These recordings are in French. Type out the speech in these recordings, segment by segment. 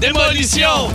Démolition!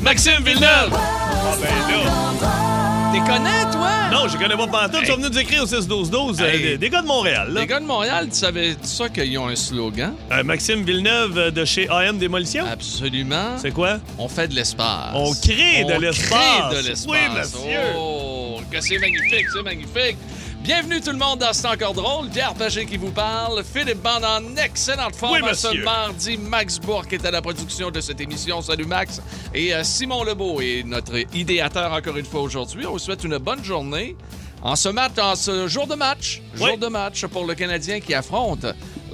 Maxime Villeneuve! Ah ben là. T'es connais, toi? Non, je connais pas pantoute. Ils sont venus nous écrire au 6-12-12. euh, Hey. des, des gars de Montréal, là. Les gars de Montréal, tu savais ça qu'ils ont un slogan? Euh, Maxime Villeneuve euh, de chez AM Démolition? Absolument. C'est quoi? On fait de l'espace. On crée de On l'espace. crée de l'espace. Oui, monsieur. Oh, que c'est magnifique, c'est magnifique. Bienvenue tout le monde dans C'est encore drôle. Pierre Pagé qui vous parle. Philippe Band en excellente forme Oui, ce mardi. Max Bourque est à la production de cette émission. Salut Max. Et euh, Simon Lebeau est notre idéateur encore une fois aujourd'hui. On vous souhaite une bonne journée. En ce, mat- en ce jour de match, jour de match pour le Canadien qui affronte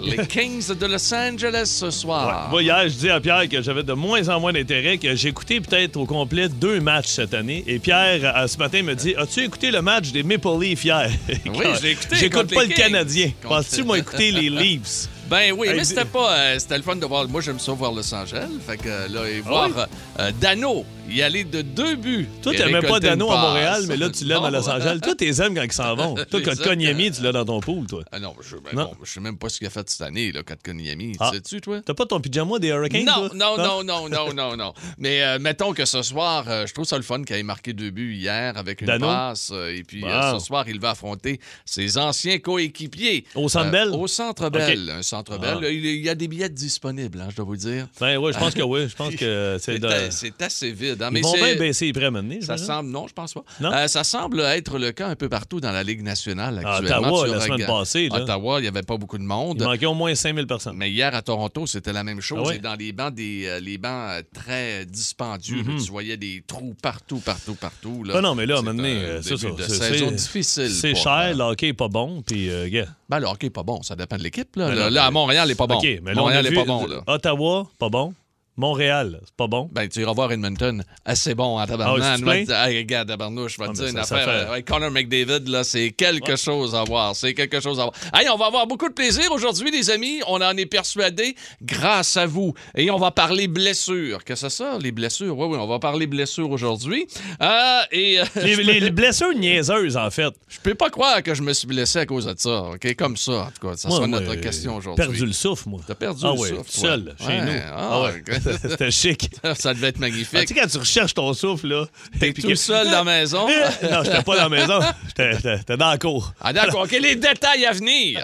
les Kings de Los Angeles ce Ouais. soir. Moi, hier, je dis à Pierre que j'avais de moins en moins d'intérêt, que j'ai écouté peut-être au complet deux matchs cette année. Et Pierre, euh, ce matin, me dit As-tu écouté le match des Maple Leafs hier? Oui, je l'ai écouté J'écoute pas les le. Canadien. Penses-tu, moi, écouter les Leafs? Ben oui, Hey, mais c'était pas. euh, c'était le fun de voir. Moi, j'aime ça voir Los Angeles. Fait que euh, là, et Ah voir oui? euh, Dano y aller de deux buts. Toi, t'aimais pas Dano à. Montréal, mais là, tu l'aimes à. Los Angeles. Toi, t'es aimes quand ils s'en vont. Toi, Kotkaniemi, tu l'as dans ton pool, toi. Ah non, je, ben Non? bon, je sais même pas ce qu'il a fait cette année, là, Kotkaniemi. Ah. Tu sais-tu, toi? T'as pas ton pyjama des Hurricanes, Non, toi? non, non, non, non, non, non. Mais euh, mettons que ce soir, euh, je trouve ça le fun qu'il ait marqué deux buts hier avec une Dano? passe. euh, et puis Wow. ce soir, il va affronter ses anciens coéquipiers. Au Centre Bell? au Centre Bell. Un Centre Bell. Ah. Il il y a des billets disponibles, hein, je dois vous dire. Ben oui, je pense que oui. Je pense que c'est de... C'est assez vide. hein, Ils mais vont c'est- bien baisser les prix à mener, Ça semble, non, je pense pas. Non? Euh, ça semble être le cas un peu partout dans la Ligue nationale À actuellement. Ottawa, Tu la semaine passée, là. Ottawa, il n'y avait pas beaucoup de Il monde. manquait au moins 5000 personnes. Mais hier à Toronto, c'était la même chose. Ah ouais? Et dans les bancs, des, euh, les bancs euh, très dispendieux, là, tu voyais des trous partout, partout, partout. Là. Ah non, mais là, à un C'est moment donné, un c'est début ça, c'est- difficile. C'est cher, le hockey est pas bon, puis gars. Ben, le hockey n'est pas bon. Ça dépend de l'équipe. Là, Ben Là, à Montréal, il n'est pas bon. OK, mais là, on a Montréal n'est vu pas bon. Là. Ottawa, pas bon. Montréal, c'est pas bon? Ben, tu iras voir Edmonton. Assez bon en Ah tabarnak. te hey, regarde, tabarnouche, je vais Ah, te dire une ça, ça affaire. fait- euh, Connor McDavid, là, c'est quelque chose à voir. C'est quelque chose à voir. Hey, on va avoir beaucoup de plaisir aujourd'hui, les amis. On en est persuadés grâce à vous. Et on va parler blessures. Que c'est ça, les blessures? Oui, oui, on va parler blessures aujourd'hui. Euh, et euh, Les, peux, blessures niaiseuses, en fait. je peux pas croire que je me suis blessé à cause de ça. OK? Comme ça, en tout cas. Ça Moi, sera moi, notre euh, question aujourd'hui. perdu le souffle, moi. T'as perdu ah le ouais, souffle, seul, chez nous. ah ouais. ouais. C'était chic. Ça devait être Ah, magnifique. tu sais, quand tu recherches ton souffle, là. T'es tout que- seul dans la maison? non, j'étais pas dans la maison. J'étais dans la cour. Ah d'accord, OK, les détails à venir.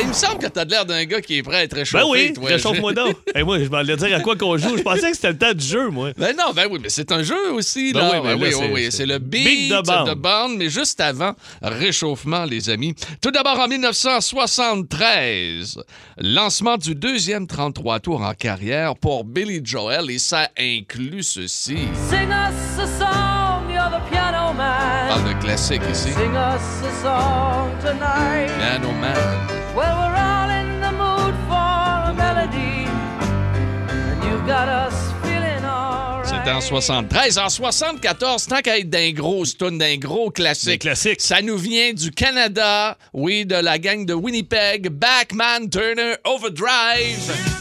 Il me semble que t'as l'air d'un gars qui est prêt à être réchauffé. Ben oui, réchauffe-moi donc. Et moi, je m'allais dire à quoi qu'on joue. Je pensais que c'était le temps du jeu, moi. Ben non, ben oui, mais c'est un jeu aussi, Ben là. oui, mais Ben oui, oui, oui, c'est le beat, beat de bande, mais juste avant, réchauffement, les amis. Tout d'abord, en 1973, lancement du deuxième 33 tours en carrière pour Billy Joel, et ça inclut ceci. Sing us a song, you're the piano On man. parle de classique ici. Sing us a song tonight. Piano Man. Well, we're all in the mood for a melody. And you've got us en 73. En 74, tant qu'à être d'un gros stun, d'un gros classique. Des classiques. Ça nous vient du Canada, oui, de la gang de Winnipeg, Backman Turner Overdrive.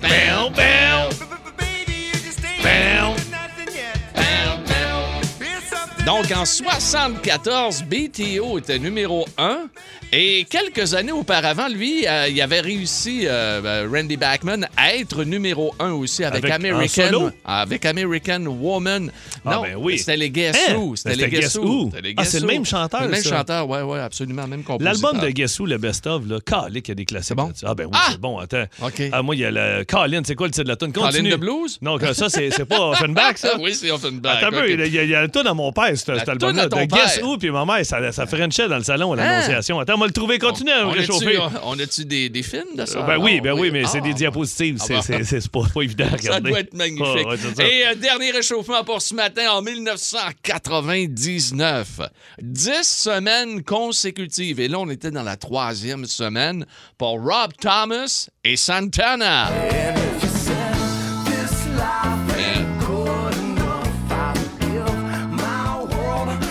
Bam, bam. Donc, en 74, BTO était numéro 1. Et quelques années auparavant, lui, euh, il avait réussi, euh, euh, Randy Backman, à être numéro 1 aussi avec, American, solo? avec American Woman. Ah, non, ben oui. c'était les Guess Hein? Who. C'était les Guess Guess Who. Ah, c'est le même chanteur, Le même ça? chanteur, oui, oui, absolument, même compositeur. L'album de Guess Who, le best-of, là, Calique, il y a des classiques. C'est bon? Ah, ben oui, Ah! c'est bon. Attends. OK. Ah, moi, il y a le. Colin, c'est quoi le titre de la tune? Colin de Blues? Non, ça, c'est pas Offenbach, ça? oui, c'est Offenbach. Attends un peu, il y a, y a le tune à mon père, cet, album-là. De Guess. Who, puis ma mère, ça, ça frenchait dans le salon l'annonciation. Attends, va le trouver. Continue à on réchauffer. a-tu, on a-tu des, des films de ça? Ben oui, ben oui, mais c'est Ah, des diapositives. Ah c'est bon. c'est- c'est pas, pas évident à regarder. Ça doit être magnifique. Ah, ouais. Et euh, dernier réchauffement pour ce matin en 1999. Dix semaines consécutives. Et là, on était dans la troisième semaine pour Rob Thomas et Santana.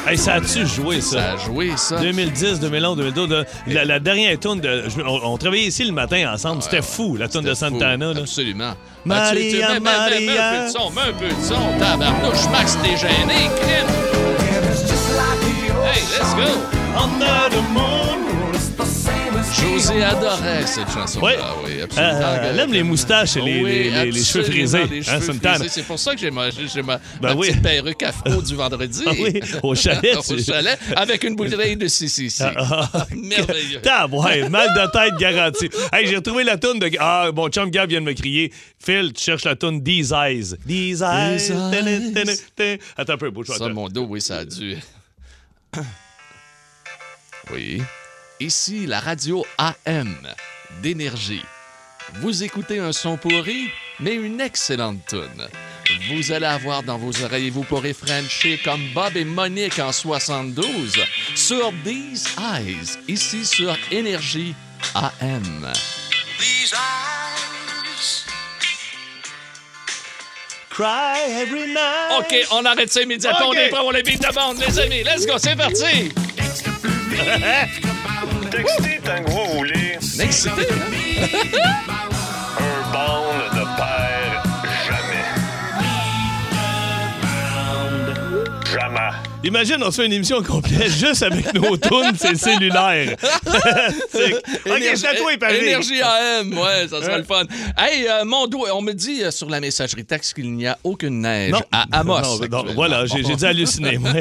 Hey, ça a-tu joué, Ça? Ça? a joué, ça. 2010, 2011, 2012. de- la, la dernière tune de. on, on travaillait ici le matin ensemble. C'était fou, la tune de fou. Santana. là. Absolument. Maria, Ah, tu- tu- mets- mets- mets- Mets un peu Maria. de son, mets un peu de son. Tabarnouche, Max, t'es gêné, crime. Hey, let's go. Under the moon. José adorait cette chanson-là. Ouais. Oui, absolument. Euh, elle aime les moustaches et les, Oui, les- les- les cheveux frisés. Hein, c'est pour ça que j'ai ma, j'ai ma, Ben ma oui. petite perruque afro du vendredi. Ah oui, au chalet, au chalet, avec une bouteille de CCC. Ah, Merveilleux. Tab, ouais, mal de tête garanti. Hey, j'ai retrouvé la toune de. Ah, mon chum Gab vient de me crier. Phil, tu cherches la toune These Eyes. These Eyes. Attends un peu, bouge Ça, mon dos, oui, ça a dû. Oui. Ici, la radio AM d'énergie. Vous écoutez un son pourri, mais une excellente tune. Vous allez avoir dans vos oreilles vous pourrez frencher comme Bob et Monique en 72 sur These Eyes, ici sur Énergie AM. These eyes. Cry every night. OK, on arrête ça immédiatement. On est prêt pour les beats de bande, les amis. Let's go, c'est parti. Textez tant que vous voulez. Excité, hein? Un bond ne perd jamais. Jamais. Imagine, on se fait une émission complète juste avec nos tunes, c'est cellulaire. Ok, c'est à toi, Paris. Énergie AM, ouais, ça serait le fun. Hey, euh, mon doigt, on me dit euh, sur la messagerie texte qu'il n'y a aucune neige Non. à Amos. Non, voilà, j'ai dit halluciner. moi.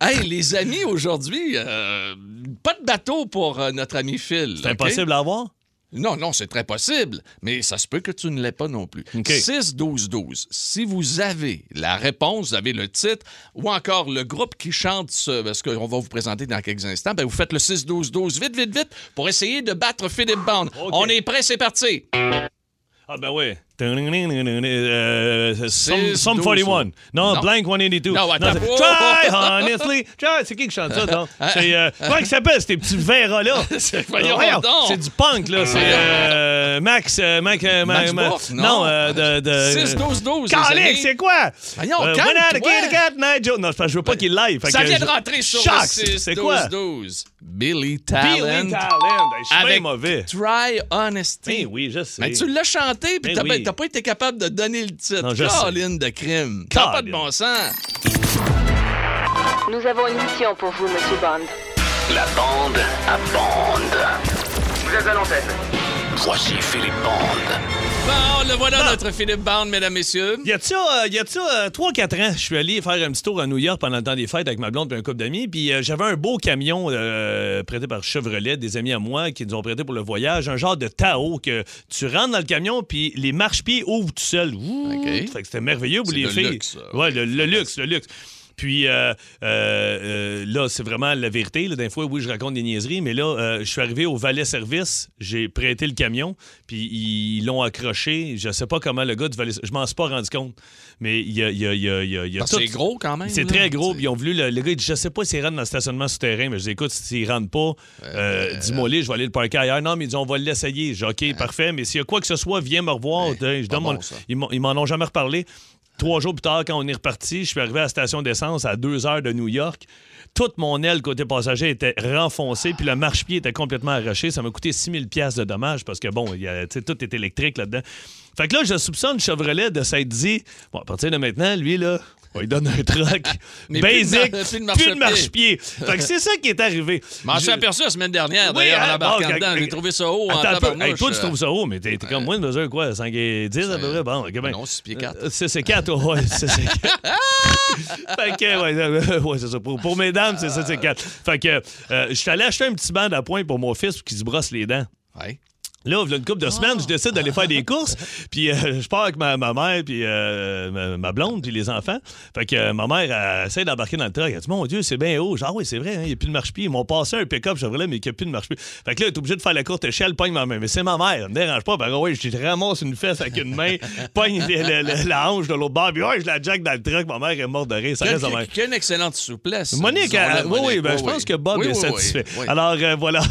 Hey, les amis, aujourd'hui, euh, pas de bateau pour euh, notre ami Phil. C'est impossible à avoir? Non, non, c'est très possible, mais ça se peut que tu ne l'aies pas non plus. OK. 6-12-12. Si vous avez la réponse, vous avez le titre ou encore le groupe qui chante ce, parce qu'on va vous présenter dans quelques instants, ben vous faites le 6-12-12 vite, vite, vite pour essayer de battre Philippe Bond. On est prêt, c'est parti. Ah ben oui. Euh, douze. 41. Non, Non. Blank 182. Non, attends. Oh! Try honestly. Try- C'est qui qui chante ça, non? C'est... Euh, comment il s'appelle, ces petits verras-là? C'est- du punk, là. C'est euh, Max... euh, Mac, euh, Max Ma- Ma- Bourque? Non, Non. euh, de... de 6-12-12, les Calique, amis. c'est quoi? Voyons, Euh, calme-toi. When I get a cat, night Joe. Non, je veux pas qu'il live. Ça vient de rentrer sur Choc, le C'est quoi? 6-12-12. Billy Billy Talent. Talent. Ben, Je suis Avec mauvais. Try Honesty. Ben oui, je sais. Mais tu l'as chanté, puis Ben t'as oui. pas été capable de donner le titre. Non, je sais. Caroline de crime. T'as pas de bon sens. Nous avons une mission pour vous, Monsieur Bond. La bande à bande. Vous êtes à l'antenne. Voici Philippe Bande. Bon, le voilà Bon. notre Philippe Bond, mesdames, messieurs. Il y a de ça, euh, il y a de ça euh, 3-4 ans, je suis allé faire un petit tour à New York pendant le temps des fêtes avec ma blonde et un couple d'amis. Puis euh, j'avais un beau camion euh, prêté par Chevrolet, des amis à moi qui nous ont prêté pour le voyage. Un genre de Tao que tu rentres dans le camion puis les marche-pieds ouvrent tout seuls. Ouh. Fait que c'était merveilleux pour les le filles. luxe. Ouais, le, le luxe, le luxe. Puis euh, euh, là, c'est vraiment la vérité. Là. D'un fois, oui, je raconte des niaiseries, mais là, euh, je suis arrivé au valet service, j'ai prêté le camion, puis ils l'ont accroché. Je sais pas comment le gars du valet je m'en suis pas rendu compte. Mais il y a, y a- y a- y a- il y a Parce que tout- C'est gros quand même. c'est très gros. Puis ils ont voulu. Le, le gars, il dit Je sais pas s'il rentre dans le stationnement souterrain, mais je dis Écoute, s'il rentre pas, dis-moi les, je vais aller le parker ailleurs. Non, mais ils disent On va l'essayer. Dis OK, parfait. Mais s'il y a quoi que ce soit, viens me revoir. Ouais, je donne bon, m'en- ils m'en ont jamais reparlé. Trois jours plus tard, quand on est reparti, je suis arrivé à la station d'essence à deux heures de New York. Toute mon aile côté passager était renfoncée, puis le marche-pied était complètement arraché. Ça m'a coûté 6000 pièces de dommages parce que, bon, tout est électrique là-dedans. Fait que là, je soupçonne Chevrolet de s'être dit, bon, à partir de maintenant, lui, là, on lui donne un truck Mais plus de basic, mar- plus de marche-pied. que c'est ça qui est arrivé. Je m'en suis aperçu la semaine dernière, Oui, d'ailleurs, hein, en embarquant. J'ai trouvé ça haut en tabarnouche. Hey, toi, tu trouves ça haut, mais t'es t'es comme moi, une mesure quoi, 5 et 10 à peu près? Bon, ok, ben. Non, six pieds quatre. Euh, C'est c'est 4, ouais, c'est c'est quatre. fait que, ouais, euh, ouais, c'est ça. Pour, pour mesdames, c'est ça, c'est 4. Fait que, euh, je suis allé acheter un petit banc d'appoint pour mon fils pour qu'il se brosse les dents. Ouais. Là, une couple de semaines, je décide d'aller faire des courses. Puis euh, je pars avec ma, ma mère, puis euh, ma, ma blonde, puis les enfants. Fait que euh, ma mère essaie d'embarquer dans le truck. Elle dit Mon Dieu, c'est bien haut. Genre, ah oui, c'est vrai, hein, il n'y a plus de marche-pied. Ils m'ont passé un pick-up Chevrolet, mais il n'y a plus de marche-pied. Fait que là, elle est obligée de faire la courte échelle, pogne ma main. Mais c'est ma mère, elle me dérange pas. Fait que ouais, je ramasse une fesse avec une main, pogne la hanche de l'autre bord, puis ouais, je la jack dans le truck. Ma mère est morte de rire. Ça reste quelle excellente souplesse. Monique, oui, oui, ben, je pense que Bob Oui, est oui, satisfait. Alors, voilà.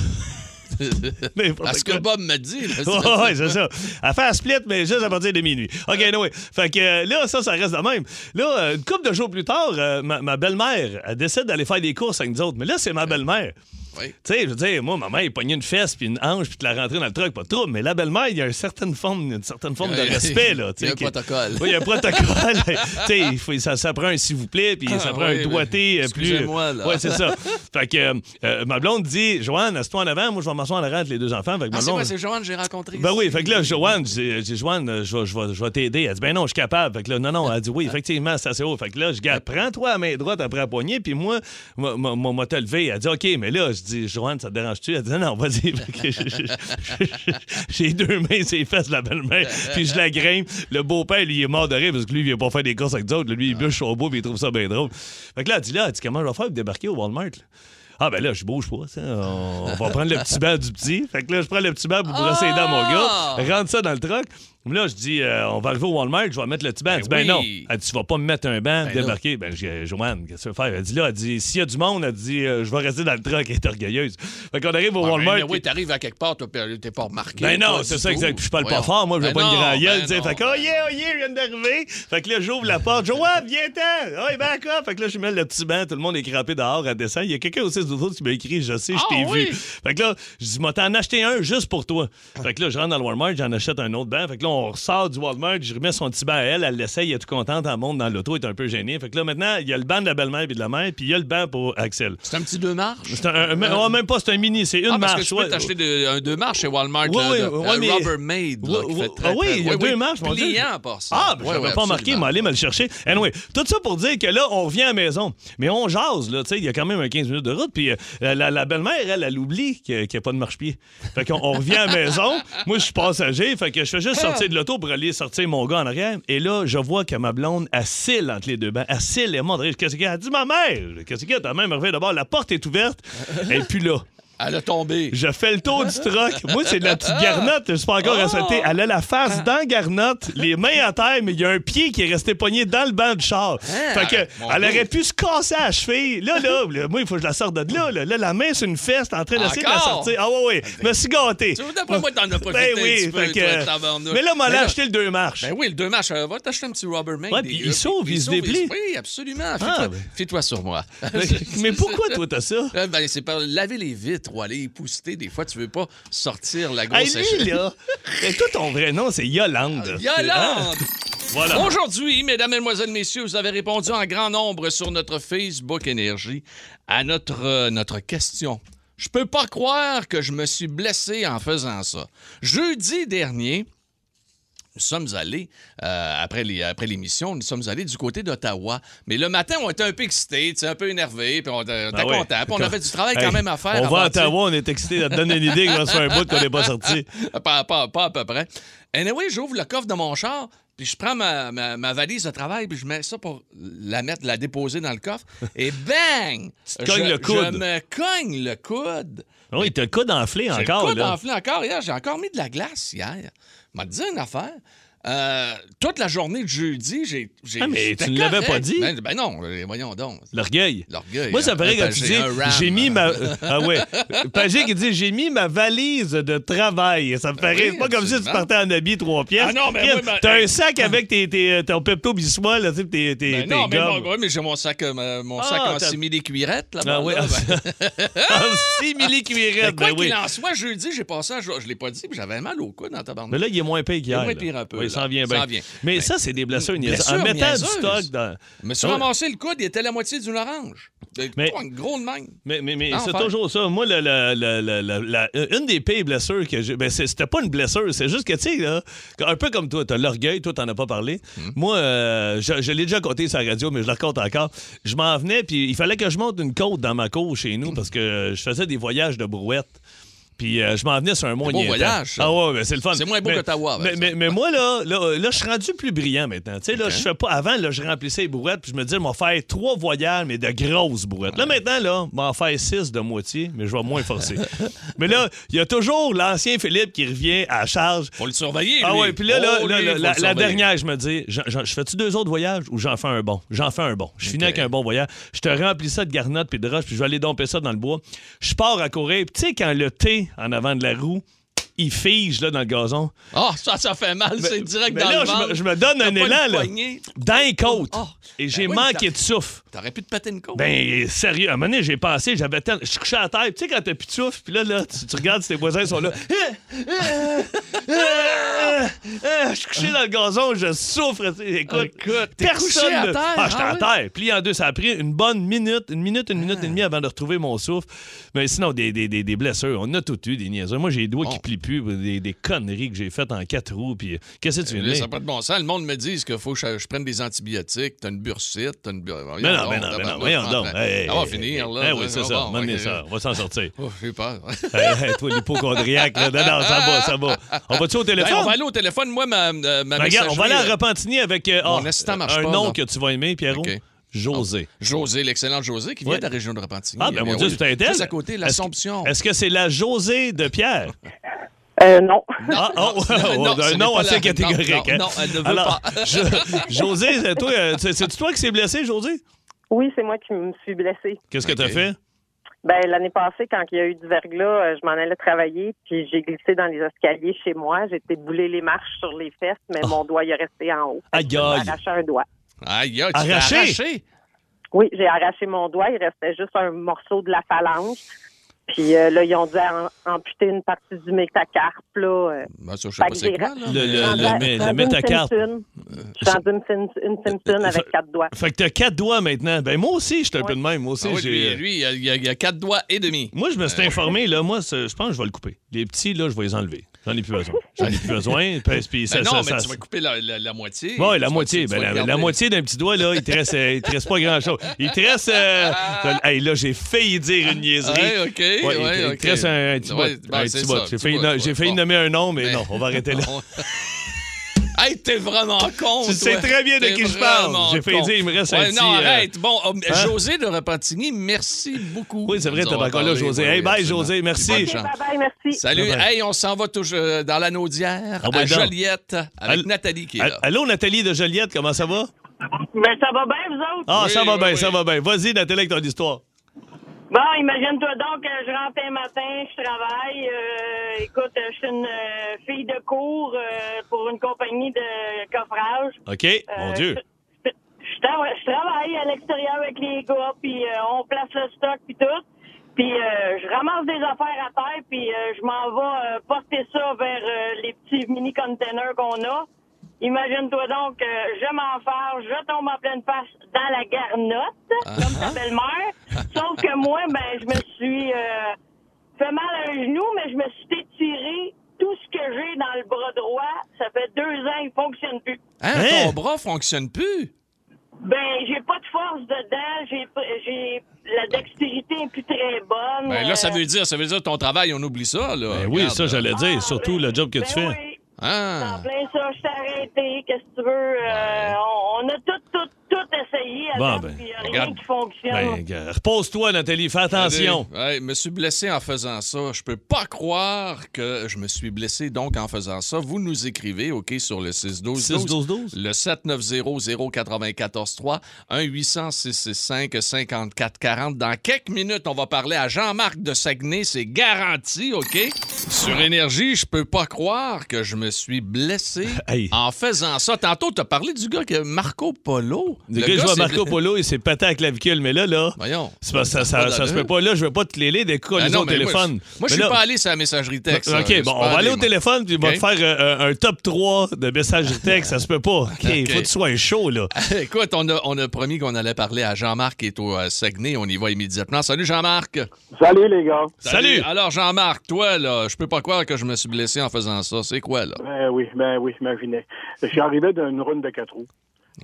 Parce que. Bob me dit. là, c'est- Ouais, c'est ça. Elle fait un split, mais juste à partir de minuit. OK, anyway. Fait que euh, là, ça, ça reste de même. Là, euh, une couple de jours plus tard, euh, ma, ma belle-mère, elle décide d'aller faire des courses avec nous autres. Mais là, c'est ma belle-mère. Oui. Tu sais, je veux dire, moi, ma mère, il pognait une fesse puis une hanche puis te la rentrer dans le truck, pas de trouble. Mais la belle-mère, il y a une certaine forme, une certaine forme de respect, là. il y a un protocole. Oui, il y a un protocole. tu sais, ça, ça prend un s'il vous plaît, puis ça Ah, prend oui, un doigté euh, plus. excusez-moi, là. Oui, c'est ça. fait que euh, euh, ma blonde dit, Joanne, assieds-toi en avant, moi, je vais m'asseoir en arrière entre les deux enfants. Fait que ma Ah, c'est vrai, c'est Joanne j'ai rencontré. ben ici. oui, fait que là, Joanne, j'ai dit, Joanne, je vais, je vais- je vais t'aider. Elle dit, ben non, je suis capable. Fait que là, non, non, elle dit, oui, effectivement, c'est assez haut. Fait que là, je prends-toi à main droite après la poignée, puis moi, moi, moi, moi, moi, te lever. Elle dit, OK, mais là, je dis, Joanne, ça te dérange-tu? Elle dit, non, vas-y. J'ai deux mains sur les fesses la belle-mère, puis je la grimpe. Le beau-père, lui, il est mort de rire parce que lui, il vient pas faire des courses avec d'autres. Lui, il bûche son beau, puis il trouve ça bien drôle. Fait que là, elle dit, là, elle dit, comment je vais faire pour débarquer au Walmart? là? Ah, ben là, je bouge pas. ça. On va prendre le petit banc du petit. Fait que là, je prends le petit banc pour brosser les dents, mon Ah! gars. Rentre ça dans le truck. Là, je dis, euh, on va arriver au Walmart, je vais mettre le petit banc. Elle dit, ben oui. non. Elle dit, tu vas pas me mettre un banc, Ben débarquer. Ben, j'ai Joanne, qu'est-ce que tu veux faire? Elle dit, là, elle dit, s'il y a du monde, elle dit, euh, je vais rester dans le truck. Elle est orgueilleuse. Fait qu'on arrive au Ah, Walmart. mais oui, t'arrives à quelque part, t'es pas remarqué. ben non, c'est ça, exact. Puis je parle pas fort, moi, je veux Ben pas une non, grand gueule. ben tu sais. non. fait que, oh yeah, oh yeah, je viens d'arriver. Fait que là, j'ouvre la porte. Joanne, viens-t'en. Oh, back up. Fait que là, je mets le petit banc. Tout le monde est crampé dehors, elle descend. Il y a quelqu'un aussi d'autres autres qui m'a écrit, je sais, je Ah, t'ai oui? vu. Fait que là, je dis, moi, t'en acheté un juste pour toi. Fait que là, je rentre dans le Walmart, j'en achète un autre banc. Fait que là, on ressort du Walmart, je remets son petit banc à elle. Elle l'essaye, elle est contente, elle monte dans l'auto, elle est un peu gênée. Fait que là, maintenant, il y a le banc de la belle-mère et de la mère, puis il y a le banc pour Axel. C'est un petit deux marches? C'est un, un- oh, même pas, c'est un mini, c'est une Ah, parce marche. que tu peux ouais. t'acheter de- un deux marches chez Walmart. Oui, là, oui, de- oui, un mais- Rubbermaid. là, Oui, qui fait oui, très, ah oui, il y a deux marches, mon Dieu. Par ça. Ah, ben, je n'avais pas remarqué, mais allez me le chercher. Anyway, tout ça pour dire que là, on revient à la maison. Mais on jase, là, tu sais, il y a quand même un 15 minutes de route. Puis euh, la, la belle-mère, elle, elle oublie qu'il n'y a, pas de marche-pied. Fait qu'on on revient à la maison. Moi, je suis passager. Fait que je fais juste sortir de l'auto pour aller sortir mon gars en arrière. Et là, je vois que ma blonde assile entre les deux bancs. Assile et montre. Qu'est-ce qu'elle a dit, ma mère? Qu'est-ce qu'il y a? Ta mère me revient d'abord. La porte est ouverte. Et puis là. Elle a tombé. Je fais le tour du truck. Moi, c'est de la petite garnotte. Je suis pas encore à sauter. Elle a la face dans la garnotte, les mains à terre, mais il y a un pied qui est resté pogné dans le banc du char. fait que, elle aurait pu se casser à la cheville. Là, là, là, moi, il faut que je la sorte de là. Là, Là, la main sur une fesse, en train d'essayer de la sortir. Ah, ouais, ouais. Je me suis gâté. Tu D'après moi, t'en as pas Ben oui, fait que-. Mais là, m'a Mais là- acheté le deux marches. Ben oui, le deux marches, euh, va t'acheter un petit Rubbermaid. Ouais, des puis il s'ouvre, il se déplie. Oui, absolument. Ah, Fie-toi ben. sur moi. mais, pourquoi, toi, t'as ça? Euh, Ben, c'est par laver les vitres ou aller épousseter. Des fois, tu veux pas sortir la grosse Hey, lui, là. Toi, ton vrai nom, c'est Yolande. Yolande! Voilà. Aujourd'hui, mesdames, mesdemoiselles, messieurs, vous avez répondu en grand nombre sur notre Facebook Énergie à notre, euh, notre question. Je peux pas croire que je me suis blessé en faisant ça. Jeudi dernier, nous sommes allés, euh, après les- après l'émission, nous sommes allés du côté d'Ottawa. Mais le matin, on était un peu excités, un peu énervés, puis on était on était Ah ouais. contents, puis on avait du travail quand même à faire. On va à. Ottawa, on est excité. Ça te donne une idée que là, c'est un bout qu'on n'est pas sorti. pas, pas- pas à peu près. Anyway, j'ouvre le coffre de mon char, puis je prends ma, ma- ma valise de travail, puis je mets ça pour la mettre, la déposer dans le coffre. Et bang! te cognes je, le coude. Je me cogne le coude. Oui, t'as le coude enflé encore, le coude enflé encore hier. J'ai encore mis de la glace hier. m'a dit une affaire. Euh, toute la journée de jeudi, j'ai. Ah, mais tu ne l'avais pas dit. Ben, ben non, euh, voyons donc. L'orgueil. L'orgueil. Moi, ça hein. paraît Ben, quand tu j'ai dis j'ai mis ma. Ah ouais. Pagé qui dit j'ai mis ma valise de travail. Ça me fait Ben oui, pas comme si tu partais en habit trois pièces. Ah non, mais Chris, moi, ma- T'as un sac avec tes, tes, ton Pepto Bismol, là, tu sais, tes, tes, Ben tes non, mais, bon, ouais, mais j'ai mon sac, euh, mon Ah, sac en t'as- simili cuirette. Là, Ah oui, là, ben. en simili cuirette. Quoi Ben oui. qu'il en soit, jeudi, j'ai passé à... Je, l'ai pas dit, puis j'avais mal au coude dans ta bande. Mais là, il est moins pire qu'hier. moins là. pire un peu, Oui, là. ça en vient bien. vient. Mais Ben, ça, c'est des blessures blessures En mettant du stock dans. Je me suis Ouais. ramassé le coude, il était la moitié d'une orange. Mais- un gros de même. Mais, mais, mais c'est toujours ça. Moi, la- une des pires blessures que j'ai. Ben, c'était pas une blessure, c'est juste que, tu sais, un peu comme toi, t'as l'orgueil, toi, t'en as pas parlé. Hmm. Moi, euh, je, je l'ai déjà compté sur la radio, mais je le raconte encore. Je m'en venais, puis il fallait que je monte une côte dans ma cour chez nous parce que je faisais des voyages de brouette. Puis euh, je m'en venais sur un mois beau voyage, ça. Ah ouais, ben, c'est le fun. C'est moins beau Mais- qu'Ottawa, Mais, mais, mais moi, là, là, là, je suis rendu plus brillant maintenant. Tu sais, là, je fais pas. Avant, là, je remplissais les brouettes, puis je me disais, va faire trois voyages, mais de grosses brouettes. Là, maintenant, là, on va en faire six de moitié, mais je vais moins forcer. mais là, il y a toujours l'ancien Philippe qui revient à charge. Faut le surveiller, Ah ouais, puis là, là, Oh, là, lui, là, faut la, dernière, je me dis, je fais-tu deux autres voyages ou j'en fais un bon? J'en fais un bon. Je finis avec un bon voyage. Je te remplis ça de garnottes puis de roches, puis je vais aller domper ça dans le bois. Je pars à courir. Puis tu sais, quand le thé en avant de la roue, il fige là, dans le gazon. Ah, ça, ça fait mal, c'est direct mais dans là, le ventre. je me donne un élan, là. Dans les côtes. Oh. Et j'ai Ben oui, manqué de souffle. T'aurais pu te péter une côte. Ben, sérieux, à un moment donné, j'ai pensé, j'avais tel... Je suis couché à terre, tu sais, quand t'as plus de souffle, puis là, là, tu, tu regardes, tes voisins sont là. Je suis couché dans le gazon, je souffre. Écoute, Écoute, personne. à ne- terre, Ah, j'étais ah à ouais? terre. Plié en deux, ça a pris une bonne minute, une minute, une minute et demie avant de retrouver mon souffle. Mais sinon, des, des, des, des blessures, on a tout eu, des niaiseux. Moi, j'ai les doigts qui plient plus, des, des conneries que j'ai faites en quatre roues, puis euh, qu'est-ce que tu viens de ça dire? n'a pas de bon sens. Le monde me dit qu'il faut que je, je prenne des antibiotiques? T'as une bursite, t'as une bur... Mais non, mais non, mais non, voyons donc. Hey, Ça va hey, finir, hey, là. hey, oui, c'est ça. bon, Menez ok. ça. On va s'en sortir. Oh, j'ai peur. hey, hey, toi, l'hypochondriaque, là. Non, non, ça va, ça va. On va-tu au Hey, téléphone? on va aller au téléphone. Moi, ma, euh, ma Ben, regarde, on va aller à Repentigny avec euh, Mon ah, un pas, nom que tu vas aimer, Pierrot. José. José, l'excellent José, qui vient Ouais. de la région de Repentigny. Ah, ben mon Eh Dieu, oui. c'est elle. Juste à côté, l'Assomption. Est-ce que c'est la José de Pierre? Euh, non. Ah, oh, oh, non, nom pas assez la- catégorique. non, hein? non, elle ne veut Alors, pas. José, c'est toi, euh, c'est toi qui s'est blessé, José? Oui, c'est moi qui me suis blessée. Qu'est-ce que Ok. t'as fait? Ben, l'année passée, quand il y a eu du verglas, euh, je m'en allais travailler, puis j'ai glissé dans les escaliers chez moi. J'ai été bouler les marches sur les fesses, mais mon doigt il est resté en haut. Aïe, J'ai aïe. arraché un doigt. Aïe, aïe, tu Arraché? arraché? Oui, j'ai arraché mon doigt. Il restait juste un morceau de la phalange. Puis euh, là, ils ont dû am- amputer une partie du métacarpe. Là. euh. Ben, ça, je sais pas c'est quoi, là. Le- métacarpe. Simpson. Je suis une, une Simpson avec Fait- quatre doigts. Fait que t'as quatre doigts maintenant. Ben moi aussi, je suis un peu de même. Moi aussi, Ah oui, j'ai... lui, il, a, il a- quatre doigts et demi. Moi, je me suis informé, là. Moi, je pense que je vais le couper. Les petits, là, je vais les enlever. J'en ai plus besoin. J'en ai plus besoin. Puis, puis ça, Ben non, ça- mais ça- tu vas couper la, la- la moitié. Oui, la moitié. Ben, la, garder. moitié d'un petit doigt, là, il te reste, euh, il te reste pas grand-chose. Il te reste... euh, hey, là, j'ai failli dire une niaiserie. Ouais, OK. Ouais, il, te- il OK. te reste un, un petit. Ouais, ben. J'ai failli, no- nommer un nom, mais Mais- non, on va arrêter là. Hey, t'es vraiment con. Tu sais très bien de qui je parle. J'ai con. dire, il me reste un petit, Non, euh, arrête. Bon, euh, hein? José de Repentigny, merci beaucoup. Oui, c'est vrai, t'es encore là. José. Oui, Hey, bye. José, merci. Chance. bye-bye, merci. Salut. Bye bye. Hey, on s'en va toujours euh, dans la Naudière Ah, à. Joliette avec Nathalie qui est là. Allô, Nathalie de Joliette, comment ça va? Ben, ça va bien, vous autres? Ah, Oui, ça va oui, bien, oui. ça va bien. Vas-y, Nathalie, avec ton histoire. Bon, imagine-toi donc que je rentre un matin, je travaille. euh, écoute, je suis une euh, fille de cours euh, pour une compagnie de coffrage. OK, mon Euh, Dieu. Je, je trava- je travaille à l'extérieur avec les gars, puis euh, on place le stock, puis tout. Puis euh, je ramasse des affaires à terre, puis euh, je m'en vais euh, porter ça vers euh, les petits mini-containers qu'on a. Imagine-toi donc, euh, je m'enfarge, je tombe en pleine face dans la garnotte, comme ta belle-mère. Sauf que moi, ben, je me suis euh, fait mal à un genou, mais je me suis étiré tout ce que j'ai dans le bras droit. Ça fait deux ans, il fonctionne plus. Hein, Hein? ton bras fonctionne plus? Ben, j'ai pas de force dedans, j'ai j'ai la dextérité est plus très bonne. Ben là, ça euh, veut dire, ça veut dire ton travail, on oublie ça, là. Ben oui, ça, j'allais dire. Surtout le job que ben tu fais. Oui. Ah. En plein ça, je t'ai arrêté, qu'est-ce que tu veux? euh, on, on a tout, tout, tout essayé à Bon, ben, puis y a rien regarde. qui fonctionne. Ben, repose-toi, Nathalie, fais attention. Ouais, me suis blessé en faisant ça. Je peux pas croire que je me suis blessé donc en faisant ça. Vous nous écrivez, OK, sur le 6-12-12. 6-12-12. Le 790-094-3, 1-800-665-5440. Dans quelques minutes, on va parler à Jean-Marc de Saguenay. C'est garanti, OK? Sur Énergie, je peux pas croire que je me suis blessé Hey. en faisant ça. Tantôt, tu as parlé du gars que Marco Polo. Le gars, je vois Marco Polo, il s'est pété à la clavicule, mais là, là, Voyons. c'est pas- ça, Ça a ça, pas ça se peut pas. Là, je veux pas te léler Ah les non, au téléphone. je- Moi, je suis pas allé sur la messagerie texte. OK, bon, on va aller au téléphone, puis il va te faire euh, un, un top 3 de messages texte. Ça se peut pas. OK, il faut que tu sois chaud, là. Écoute, on a, on a promis qu'on allait parler à Jean-Marc qui est au euh, Saguenay. On y va immédiatement. Salut Jean-Marc. Salut les gars. Salut. Alors Jean-Marc, toi, là, je peux pas croire que je me suis blessé en faisant ça. C'est quoi, là? Ben oui, ben oui, imaginez. Je suis arrivé d'une run de quatre roues.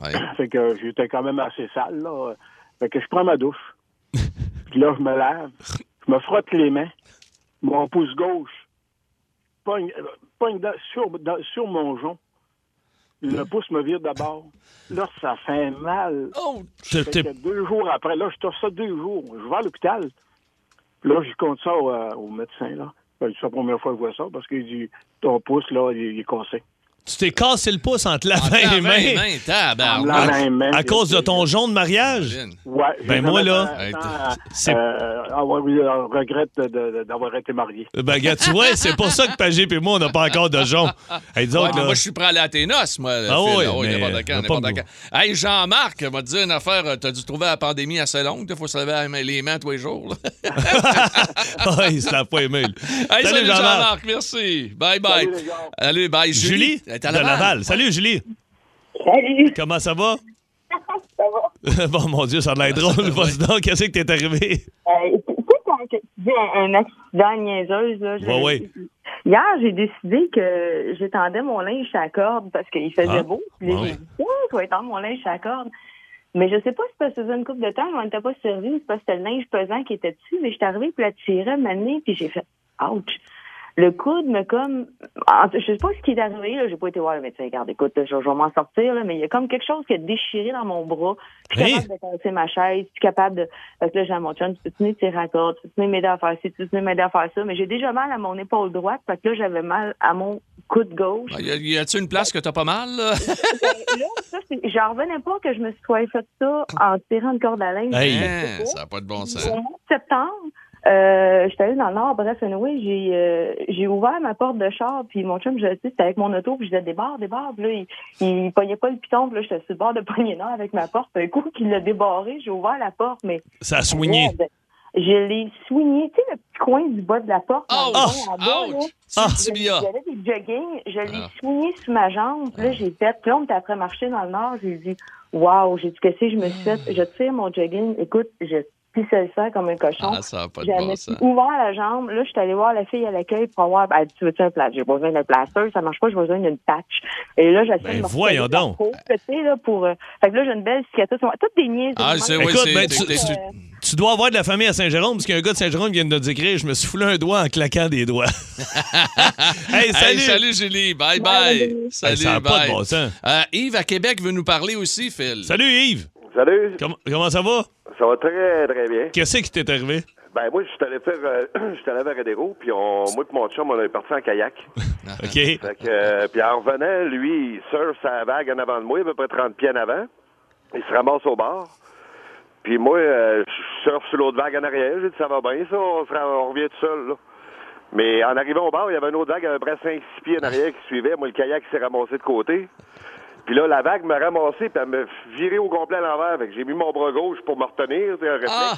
Ouais. Fait que j'étais quand même assez sale, là. Fait que je prends ma douche. Puis là, je me lave. Je me frotte les mains. Mon pouce gauche pogne, euh, pogne dans- sur, dans- sur mon jonc. Le pouce me vire d'abord. Là, ça fait mal. Oh! Fait que deux jours après, là, je torse ça deux jours. Je vais à l'hôpital. Là, je compte ça au, euh, au médecin, là. Ben, C'est la première fois que je vois ça parce qu'il dit ton pouce, là, il, il est cassé. Tu t'es cassé le pouce entre la En main et lavant les les mains. mains, En tabarnak. lavant les mains, À cause de ton jaune de mariage? Ouais. Ben, moi, là, hey, c'est- euh, ah ouais, oui, euh, regrette de- de- d'avoir été marié. Ben, gars, tu vois, c'est pour ça que Pagé et moi, on n'a pas encore de jaune. Hey, dis Ouais, donc, mais là, moi, je suis prêt à aller à tes noces, moi. Ah Phil. oui, mais n'importe quand, pas n'importe de quand. Hey, Jean-Marc, m'a dit une affaire. euh, T'as dû trouver la pandémie assez longue. Il faut se laver les mains tous les jours. là. Ah, il se l'a pas aimé. lui. Hey, salut, Jean-Marc. Jean-Marc. Merci. Bye, bye. Salut, les gars. Allez, bye. Julie. Julie, Elle est de à Laval. Laval. Salut, Julie. Salut. Comment ça va? Ça va? bon, mon Dieu, ça a l'air drôle. Vas-y donc, qu'est-ce que t'es arrivé? Euh, tu sais, quand tu dis un, un accident niaiseuse, là, je- Ouais, ouais. Hier, j'ai décidé que j'étendais mon linge à la corde parce qu'il faisait Ah. beau. Puis j'ai dit, Ouais, je vais étendre mon linge à la corde. Mais je sais pas si ça faisait une couple de temps, mais on n'était pas servi, c'est parce que c'était le linge pesant qui était dessus. Mais je suis arrivée, puis la tirait, m'amener, puis j'ai fait ouch. Le coude me comme. Je sais pas ce qui est arrivé, là. J'ai pas été voir le médecin. Regarde, écoute, je, je vais m'en sortir, là, mais il y a comme quelque chose qui a déchiré dans mon bras. Je suis capable de casser ma chaise, je suis capable de. Fait que là, j'ai à mon chum, tu peux tenir à corde, tu peux tenir m'aider à faire ci, tu peux m'aider à faire ça? Mais j'ai déjà mal à mon épaule droite, fait que là, j'avais mal à mon coude gauche. Y a- Y a-tu une place que t'as pas mal? là? Là, j'en revenais pas que je me sois fait ça en tirant une corde à linge. Hey. Ça n'a pas de bon sens. Au mois de septembre, euh, j'étais allée dans le Nord, bref, anyway, j'ai euh, j'ai ouvert ma porte de char, puis mon chum, je sais, c'était avec mon auto, puis je disais débarre, débarre, puis là, il, il pognait pas le piton, puis là, j'étais sur le bord de pogner avec ma porte. Un coup qu'il l'a débarré, j'ai ouvert la porte, mais Ça a soigné. Merde. Je l'ai soigné, tu sais, le petit coin du bas de la porte. fond, en bas, là. Ah. J'avais des jogging, je l'ai Ah. soigné sous ma jambe. Puis là, j'ai fait. Puis là, on était après marcher dans le nord. J'ai dit, waouh, j'ai dit, qu'est-ce que je me suis fait? Je tire mon jogging. Écoute, je pissais le sang comme un cochon. Ah, ça n'a pas de J'avais bon sens. ouvert la jambe. Là, je suis allée voir la fille à l'accueil pour voir. Elle dit, tu veux-tu un plaster? J'ai pas besoin d'un plaster. Ça marche pas. J'ai besoin d'une patch. Et là, j'essaie Ben, de voyons donc. peau, tu sais, là, pour. euh, Fait que là, j'ai une belle cicatrice. Toutes des niaises. Ah, c'est oui, Écoute, c'est- ben, c'est- tu- tu- Tu dois avoir de la famille à Saint-Jérôme, parce qu'il y a un gars de Saint-Jérôme vient de nous écrire Je me suis foulé un doigt en claquant des doigts. hey, Hey, salut! salut Julie, bye bye. Bye. Salut, Hey, ça pas de bon sens. Euh, Yves à Québec veut nous parler aussi, Phil. Salut Yves! Salut, Comment, comment ça va? ça va très très bien. Qu'est-ce qui t'est arrivé? Ben moi, je suis allé faire, euh, je suis allé à Varadero, puis on, moi et mon chum, on est parti en kayak. OK. Fait que, euh, puis en revenant, lui, il surfe sa vague en avant de moi, à peu près 30 pieds en avant. Il se ramasse au bord. Puis moi, euh, je surfe sur l'autre vague en arrière. J'ai dit, ça va bien, ça, on, se on revient tout seul, là. Mais en arrivant au bord, il y avait une autre vague à peu près 5-6 pieds en arrière qui suivait. Moi, le kayak s'est ramassé de côté. Puis là, la vague m'a ramassé, puis elle m'a viré au complet à l'envers. Fait que j'ai mis mon bras gauche pour me retenir, un réflexe. Ah!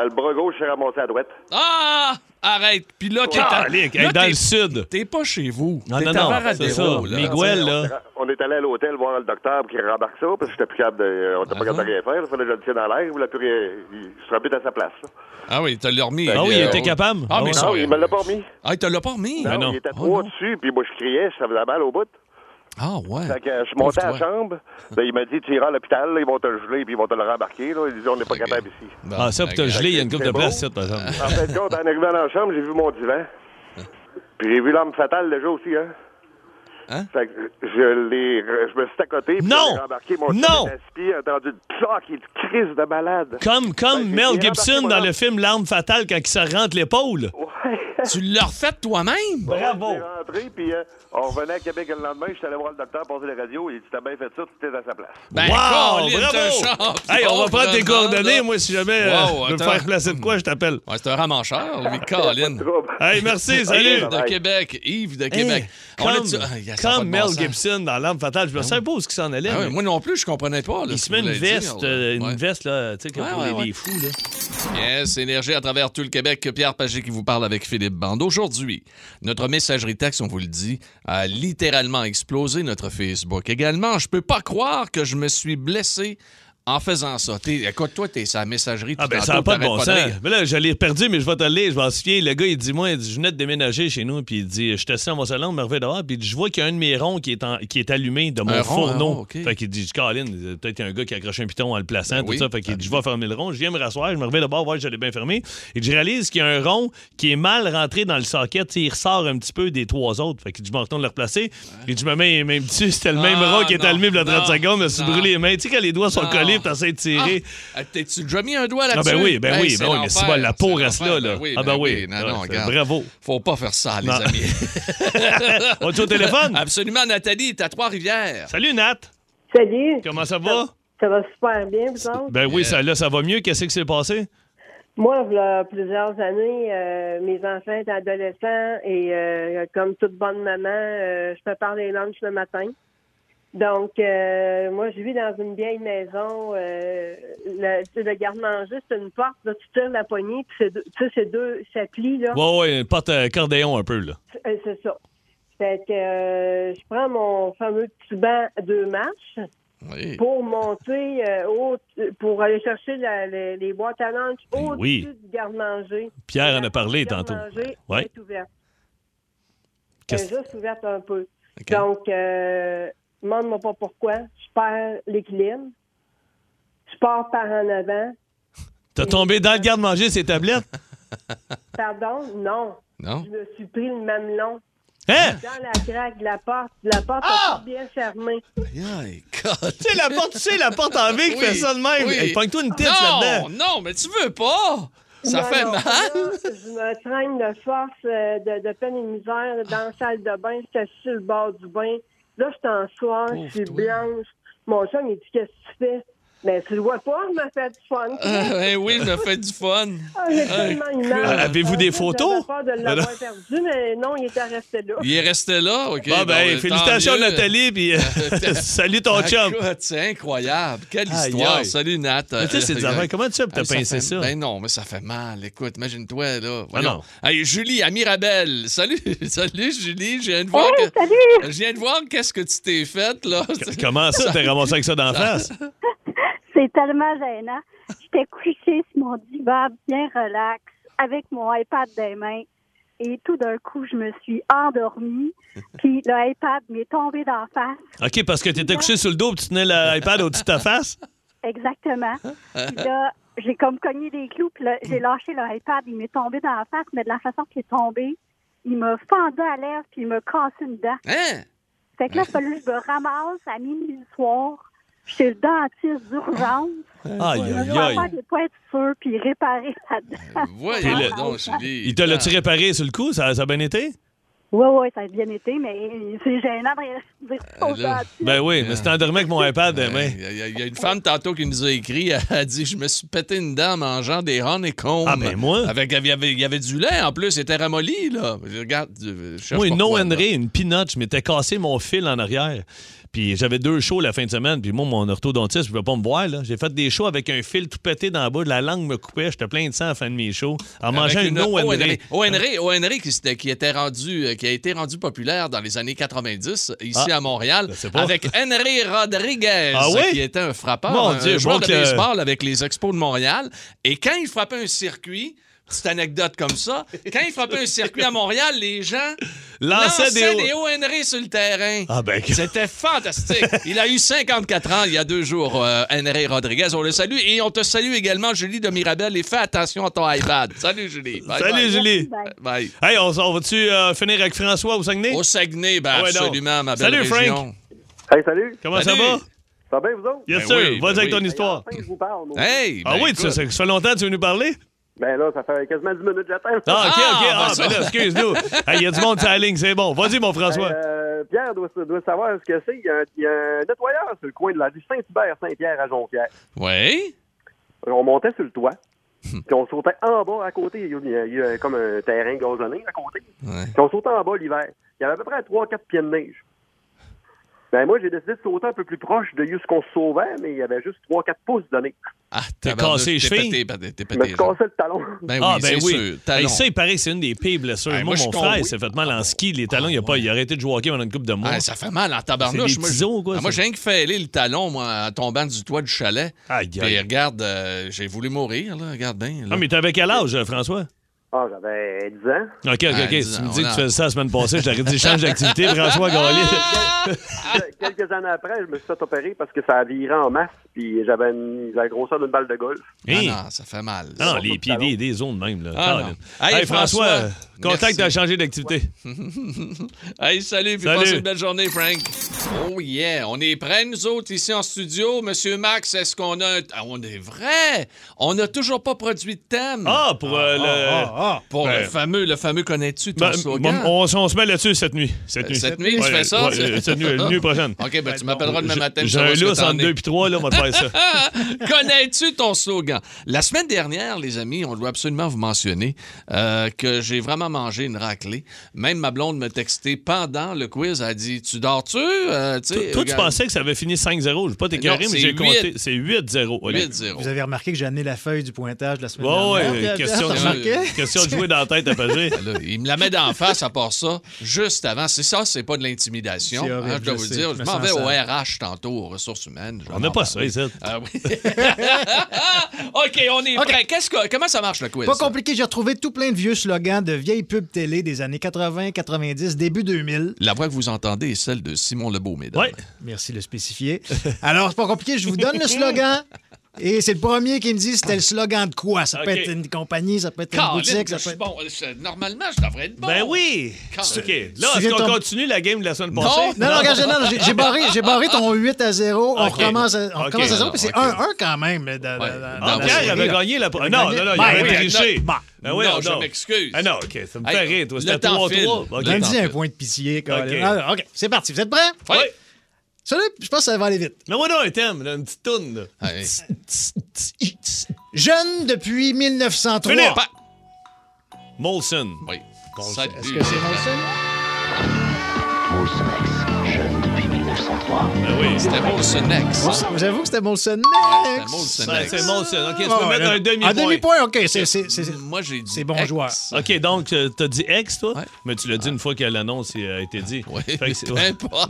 Euh, Le bras gauche s'est ramassé à droite. Ah! Arrête. Puis là, t'es à- Calique, hey, là, dans le sud. T'es pas chez vous. Non, non, à non, c'est ça. là. Miguel, là. On est allé à l'hôtel voir le docteur pour qu'il rembarque ça, parce que j'étais plus capable de. On était pas capable de rien faire. Il fallait que je le tienne dans l'air. Il voulait plus rien. Il se remet à sa place. là. Ah oui, t'as l'as remis. Ah oui, il Euh, était capable? Ah, mais Ah ça, il me l'a pas remis. Ah, il te l'a pas remis? Non, non. il était trop non. dessus, puis moi je criais, ça faisait mal au bout. Ah, ouais. Fait que euh, je suis monté à la chambre. Là, il m'a dit, tu iras à l'hôpital, là, ils vont te le geler, puis ils vont te le rembarquer. Là. Il dit, on n'est pas capable ici. Bon, Ah, ça, pour te geler, il y a une coupe de place, ici, par exemple. En fin de compte, en arrivant dans la chambre, j'ai vu mon divan. Puis j'ai vu l'arme fatale déjà aussi, hein. Hein? Fait que je l'ai, je me suis à côté, puis Non! j'ai rembarqué mon Non! aspi, entendu le clac, il crise de malade. Comme, comme Ben, Mel Gibson dans le film L'arme fatale quand il se rentre l'épaule. Ouais. Tu l'as refait toi-même? Bravo! Je suis rentré, puis euh, on revenait à Québec le lendemain, je suis allé voir le docteur, passer la radio, il dit, t'as bien fait ça, tu étais à sa place. Ben, wow! Colin, Bravo! Hey, on va prendre tes coordonnées. Moi, si jamais euh, Wow, je veux me faire placer de quoi, je t'appelle. Ouais, c'est un ramancheur, lui, Colin. Hey, merci, salut! Yves de Québec. Yves de Québec. Hey, On a comme Mel bon. Gibson dans L'arme fatale, je me savais pas où s'en allait. Ah mais moi non plus, je comprenais pas. là, il se met une veste, dire, euh, une veste, là, tu sais, comme Ouais, pour ouais, les, ouais. les fous, là. Yes, énergie à travers tout le Québec. Pierre Pagé qui vous parle avec Philippe Bande. Aujourd'hui, notre messagerie texte, on vous le dit, a littéralement explosé notre Facebook. Également, je peux pas croire que je me suis blessé en faisant ça. Écoute, toi, t'es sa messagerie. Ah ben ça n'a pas de bon sens. Mais là, je l'ai perdu, mais je vais te le lire, je vais en souviens. Le gars, il dit, moi, il dit, je venais de déménager chez nous, puis il dit, je suis assis dans mon salon, me reviens dehors, puis dit, je vois qu'il y a un de mes ronds qui est, en- qui est allumé de mon Un fourneau. rond, OK. Fait qu'il dit, Colin, peut-être qu'il y a un gars qui a accroché un piton en le plaçant, Ben tout oui, ça. Fait qu'il dit, je vais fermer le rond, je viens me rasseoir, je me reviens dehors, voir je l'ai bien fermé. Et je réalise qu'il y a un rond qui est mal rentré dans le socket, il ressort un petit peu des trois autres. Fait que je me retourne le replacer. Et je me mets même dessus, c'était le même Ah, rond qui non, allumé il y a 30 non, secondes, je me suis brûlé les mains. Tu sais, quand les doigts sont collés arrives, t'essaies de tirer. Ah, T'es-tu déjà mis un doigt Ah, là-dessus? ben oui, ben Hey, oui, ben oui, mais c'est bon, la peau reste là, là. Ben oui, Ah, ben ben oui. Non, Ouais, non, c'est- regarde. bravo. Faut pas faire ça, les Non. amis. On est au téléphone? Absolument, Nathalie, t'es à Trois-Rivières. Salut, Nat. Salut. Comment ça va? Ça va super bien, vous autres? Ben oui, ça, là, ça va mieux. Qu'est-ce qui s'est passé? Moi, il y a plusieurs années, euh, mes enfants étaient adolescents et euh, comme toute bonne maman, euh, je prépare les lunchs le matin. Donc, euh, moi, je vis dans une vieille maison. Euh, le, le garde-manger, c'est une porte. Là, tu tires la poignée, puis c'est deux, tu sais, c'est deux, ça plie, là. Ouais, ouais, une porte euh, accordéon un peu, là. Euh, C'est ça. Fait que euh, je prends mon fameux petit banc à deux marches Oui. pour monter euh, au, pour aller chercher la- les, les boîtes à lunch au-dessus Ben oui. du garde-manger. Pierre en a parlé tantôt. garde-manger Ouais. est ouverte. Est juste ouverte un peu. Donc, euh, demande-moi pas pourquoi. Je perds l'équilibre. Je pars par en avant. T'as tombé dans le garde-manger, ces tablettes? Pardon? Non. Non? Je me suis pris le mamelon. Hein? Dans la craque de la porte. La porte Ah! est toute bien fermée. Aïe, God. Tu sais, la porte, tu sais, la porte en V qui Oui, fait ça de même. oui. Hey, Pogne-toi une tête Non, là-dedans. non, mais tu veux pas. Ça Non, fait non, mal. là, je me traîne de force, euh, de, de peine et de misère dans la salle de bain. J'étais assis sur le bord du bain. Là, je suis en soir, je suis blanche. Mon chum, il dit Qu'est-ce que tu fais? Mais tu le vois pas, je me fais du fun. Ah, ben oui, je me fais du fun. Ah, j'ai tellement une image. avez-vous des photos? J'avais peur de l'avoir perdu, mais non, il était resté là. Il est resté là, OK. Ah, ben, bon, félicitations. Nathalie, puis euh, salut ton Ah, chum. C'est incroyable. Quelle histoire. Salut, Nat. Mais tu sais, c'est des Euh, affaires. Comment tu pour Ah, t'as pincé ça? Ben non, mais ça fait mal. Écoute, imagine-toi, là. Ah non. Hey, Julie, à Mirabel. Salut, salut, Julie. Je viens de voir Hey, que... salut! Je viens de voir qu'est-ce que tu t'es fait, là. Comment ça, t'es ramassé avec ça d'en face? C'est tellement gênant. J'étais couchée sur mon divan, bien relax, avec mon iPad dans les mains. Et tout d'un coup, je me suis endormie. Puis le iPad m'est tombé d'en face. OK, parce que t'étais couché sur le dos et tu tenais l'iPad au-dessus de ta face? Exactement. Puis là, j'ai comme cogné des clous. Puis là, j'ai lâché le iPad. Il m'est tombé dans la face. Mais de la façon qu'il est tombé, il m'a fendu à l'air puis il m'a cassé une dent. Hein? Fait que là, il fallait que je me ramasse à minuit du soir chez le dentiste d'urgence. Aïe, Il aïe, va aïe. faire des points de feu puis réparer la dent. Voyons Puis le- donc, Julie. Il te l'a-tu réparé sur le coup? Ça, ça a bien été? Oui, oui, ça a bien été, mais c'est gênant de dire ça là. dentistes. Ben oui, mais c'était endormi avec mon iPad ben, demain. Il y, a- il y a une femme tantôt qui nous a écrit, elle a dit Je me suis pété une dent en mangeant des honeycombs. Ah, ben moi? Avec, il, y avait, il y avait du lait en plus, il était ramolli, là. Je regarde, je cherche Moi, une pourquoi, no là. Henry, une peanut, je m'étais cassé mon fil en arrière. Puis j'avais deux shows la fin de semaine. Puis moi, mon orthodontiste, je ne pas me voir. là. J'ai fait des shows avec un fil tout pété dans le bas. La langue me coupait. J'étais plein de sang à la fin de mes shows. En mangeant une. Henry. Henry qui, était rendu, euh, qui a été rendu populaire dans les années 90 ici Ah, à Montréal, avec Henry Rodriguez, Ah oui? qui était un frappeur, Mon un Dieu, joueur de le- baseball avec les Expos de Montréal. Et quand il frappait un circuit, petite anecdote comme ça, quand il frappait un circuit à Montréal, les gens Lançait lançaient des des Henry sur le terrain. Ah ben, C'était fantastique. Il a eu 54 ans il y a deux jours, euh, Henry Rodriguez. On le salue. Et on te salue également, Julie de Mirabel. Et fais attention à ton iPad. Salut, Julie. Bye, Salut, bye. Julie. Bye. Hey, on, on va-tu euh, finir avec François au Saguenay? Au Saguenay, ben Ah donc. absolument, ma belle Salut, région. Frank. Hey, salut. Comment Salut. ça va? Ça va bien, vous autres? Yes, Ben sir. oui, Vas-y ben avec ton histoire. Enfin, je vous parle. Hey, Ah ben oui, ça, ça fait longtemps que tu veux nous parler? Ben là, ça fait quasiment 10 minutes que j'attends. Ah, OK, OK. Ah, Ah, ben ben là, excuse-nous. Il y a du monde sur la ligne, c'est bon. Vas-y, mon François. Euh, Pierre doit, doit savoir ce que c'est. Il y, a un, il y a un nettoyeur sur le coin de la rue Saint-Hubert, Saint-Pierre à Jonquière. Oui. On montait sur le toit. Puis on sautait en bas à côté. Il y a, il y a- il y a comme un terrain gazonné à côté. Ouais. Puis on sautait en bas l'hiver. Il y avait à peu près 3-4 pieds de neige. Ben moi, j'ai décidé de sauter un peu plus proche de ce qu'on se sauvait, mais il y avait juste 3-4 pouces de neige. Ah, T'es tabarnouche, cassé les t'es chevilles? pété, pété, t'es Je me pété. suis cassé le talon. Ben oui, ah, ben c'est oui. sûr. Hey, ça, il paraît que c'est une des pires blessures. Moi, mon suis frère, il s'est fait mal en ski. Les talons, il a, pas, il a arrêté de jouer hockey pendant une couple de mois. Ah, ça fait mal en tabarnouche. C'est des Moi, petits je- os, quoi, Ah, moi, j'ai rien que fêlé le talon, moi, en tombant du toit du chalet. Aïe, Puis regarde, euh, j'ai voulu mourir, là. Regarde bien. là. Ah, mais t'avais quel âge, euh, François? Ah, j'avais 10 ans. OK, OK, Ah, OK. Si tu ans, me dis que tu faisais ça la semaine passée, je t'aurais dit change d'activité, François Gaulier. Que- quelques années après, je me suis fait opérer parce que ça a viré en masse, puis j'avais une- la grosseur d'une balle de golf. Ah Hey. non, ça fait mal. Ah non, les pieds des, des zones même. Là. Ah. Hey, Hey, François, François, contact à changer d'activité. Hey, salut, puis Salut. passez une belle journée, Frank. Oh yeah, on est prêts, nous autres, ici en studio. Monsieur Max, est-ce qu'on a... un- Ah, on est vrai! On n'a toujours pas produit de thème. Ah, pour euh, le. Pour le Ben, fameux, le fameux connais-tu ton ben, slogan? on, on se met là-dessus cette nuit. Cette nuit, Cette nuit, tu fais ça? ouais, euh, cette nuit, la nuit prochaine. OK, ben tu m'appelleras demain matin. J'ai un lousse entre es. deux puis trois, là, on va te faire ça. Connais-tu ton slogan? La semaine dernière, les amis, on doit absolument vous mentionner euh, que j'ai vraiment mangé une raclée. Même ma blonde me textait pendant le quiz. Elle a dit Tu dors-tu? Euh, Toi, tu pensais que ça avait fini 5-0. Je ne vais pas t'écœurer, mais j'ai compté. huit. C'est 8-0. Oli. 8-0. Vous avez remarqué que j'ai amené la feuille du pointage de la semaine dernière. Pierre, question, de, question de jouer dans la tête à Pagé. Là, il me la met d'en face à part ça, juste avant. C'est ça, c'est pas de l'intimidation. Hein, je dois vous sais, dire. Je Je me m'en vais au. RH tantôt, aux ressources humaines. On n'a pas ça, ici. Ah oui. OK, on est prêt. Qu'est-ce que, comment ça marche le quiz? Pas compliqué, j'ai retrouvé tout plein de vieux slogans de vieilles pubs télé des années 80, 90, début 2000. La voix que vous entendez est celle de Simon Lebeau, mesdames. Ouais. Merci de le spécifier. Alors, c'est pas compliqué, je vous donne le slogan. Et c'est le premier qui me dit c'était le slogan de quoi? Ça peut être une compagnie, ça peut être une boutique, que ça peut être... bon. Normalement, je devrais être bon. Ben oui! OK. Là, est-ce qu'on ton- continue la game de la semaine Non. passée? Non, non, regarde, non, non, j'ai- barré, j'ai barré ton 8 à 0. On recommence à, on OK. recommence à 0, puis c'est OK. 1-1 quand même. Ouais. Ah, dans la Pierre série, avait gagné la. Non, non, non, il Ben avait triché. Bon. Ben oui, non, non. je m'excuse. Ah non, OK, ça me fait Hey, rire, toi. C'était temps 3-3. file. OK. Le Lundi, un point de pitié. Alors, OK, c'est parti. Vous êtes prêts? Oui. Oui. Salut, je pense que ça va aller vite. Mais moi, non, un thème, là, une petite toune. là. Hey. Jeune depuis 1903. Philippe. Pa- Molson. Oui. Est-ce que c'est Molson? Molson? 1903. Ben oui. C'était Molson X. J'avoue que c'était Molson C'était Next. Molson X. c'est Molson. OK, tu Ah, peux mettre un demi-point. Un demi-point, OK. c'est- c'est- c'est- Moi, j'ai dit. C'est bon X. joueur. OK, donc, euh, t'as dit ex, toi? Ouais. Mais tu l'as dit une fois que l'annonce euh, a été dit. Oui.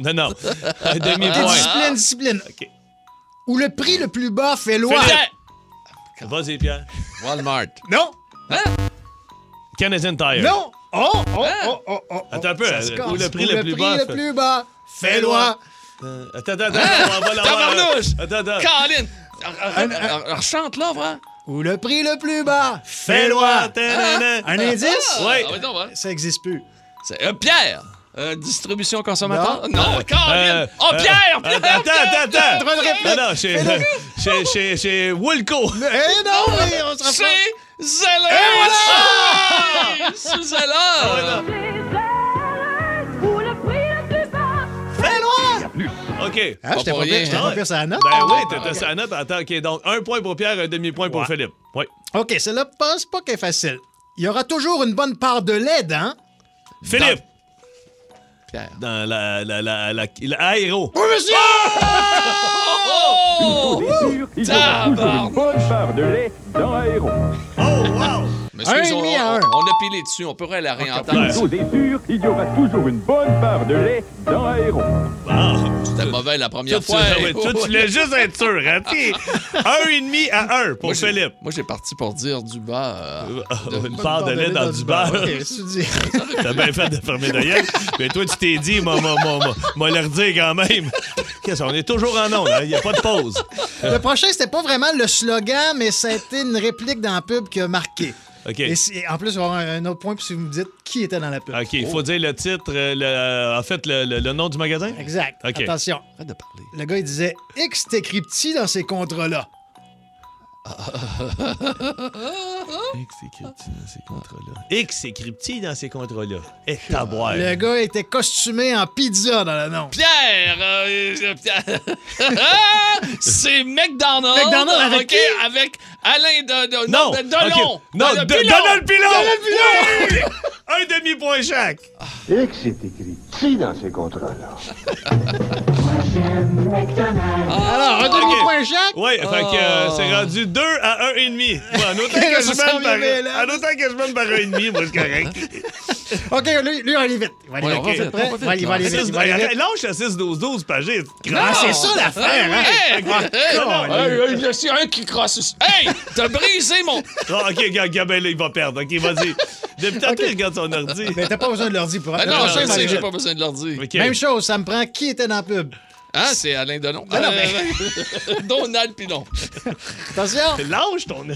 Non, non. Un demi-point. discipline, discipline. OK. Où le prix le plus bas fait loi? Vas-y, Pierre. Walmart. Non, Canadian Tire. non. Oh, oh, Hein? oh, oh, oh. Attends un peu, où le prix le plus bas le fait- plus bas fait loi. Attends, attends, attends. On va l'avoir. Tabarnouche! Attends, attends. Caroline! Rechante là, vrai? Où le prix le plus bas fait loi. Un indice? Oui. Ah, oui, ouais. Ça existe plus. C'est euh, Pierre! Euh, distribution consommateur? Non. Non, Caroline! Euh, oh, euh, Pierre! Pierre! Attends, attends, attends. Droit de réplique. Non, non, chez, chez, chez, chez Woolco. Eh non, mais on se rapproche. C'est Zeller! Et C'est Zeller! OK. Ah, j'étais pas pire, j'étais pas pire sur la note. Ben oui, t'étais sur la note. Attends, OK, donc un point pour Pierre, un demi-point pour Ouais. Philippe. Oui. OK, celle-là, pense pas qu'elle est facile. Il y aura toujours une bonne part de lait, hein? Philippe. Pierre. Dans la, la, la, la, la aéro. Oui, monsieur! Oh! Tabarnak! bonne part de lait dans Aéro. Oh, wow. Un on, et demi à un. on- on a pilé dessus, on pourrait la réentendre. Chose est sûre, il y aura toujours une bonne part de lait dans Aéro. C'était mauvais la première Toi, tu, fois. ouais, tu voulais juste être sûr, hein? Un et demi à un pour Moi, Philippe. Moi, j'ai parti pour dire du bas. euh, de- Une part de lait dans du que tu dis? T'as bien fait de fermer ta gueule. Mais toi, tu t'es dit, moi, moi, moi, moi, moi, leur dire quand même. Qu'est-ce qu'on est toujours en onde, hein? Il n'y a pas de pause. Le prochain, c'était pas vraiment le slogan, mais ça a été une réplique dans la pub qui a marqué. OK. Et si- en plus, il va y avoir un autre point, puis si vous me dites qui était dans la pub. OK, il faut dire le titre, euh, le- en fait, le, le- le nom du magasin? Exact. OK. Attention. Arrête de parler. Le gars, il disait X t'écrit petit dans ces contrats-là. X écrit dans ces contrats-là. X écrit dans ces contrats-là. Et taboire. Le gars était costumé en pizza dans l'annonce. Pierre! euh, euh, Pierre. c'est McDonald's. McDonald's avec OK, qui? avec Alain de, de, Non! de, Delon. OK. Non, de- Pilon. Donald Pilon! Donald Pilon! Oui! Un demi-point chaque. X est écrit dans ces contrats-là. Alors, un demi-point chaque. Oui, fait que euh, Oh. c'est rendu 2 à 1,5. Bon, en autant que je mène par, en autant que je mène par 1,5, moi, c'est correct. OK, lui, lui, on va aller vite. Il va aller Ouais, vite. on va OK, vite, prêt? on va vite, Il va aller- il va aller là. vite. Six- il va aller vite. Lâche le 6-12-12, Pagé. Ah, c'est ça l'affaire, hein? Hey! Ah, Hey! colin. Hey, y a un qui crosse. Hey! T'as brisé mon. Ah, OK, Gabin, là, il va perdre. OK, vas-y. Depuis tantôt, il regarde son ordi. Mais t'as pas besoin de leur dire pour Ah non, je sais j'ai pas besoin de leur dire. OK. Même chose, ça me prend qui était dans la pub. Hein, c'est Alain Delon? Non, non, Euh, Donald Pilon. Attention. Lâche ton.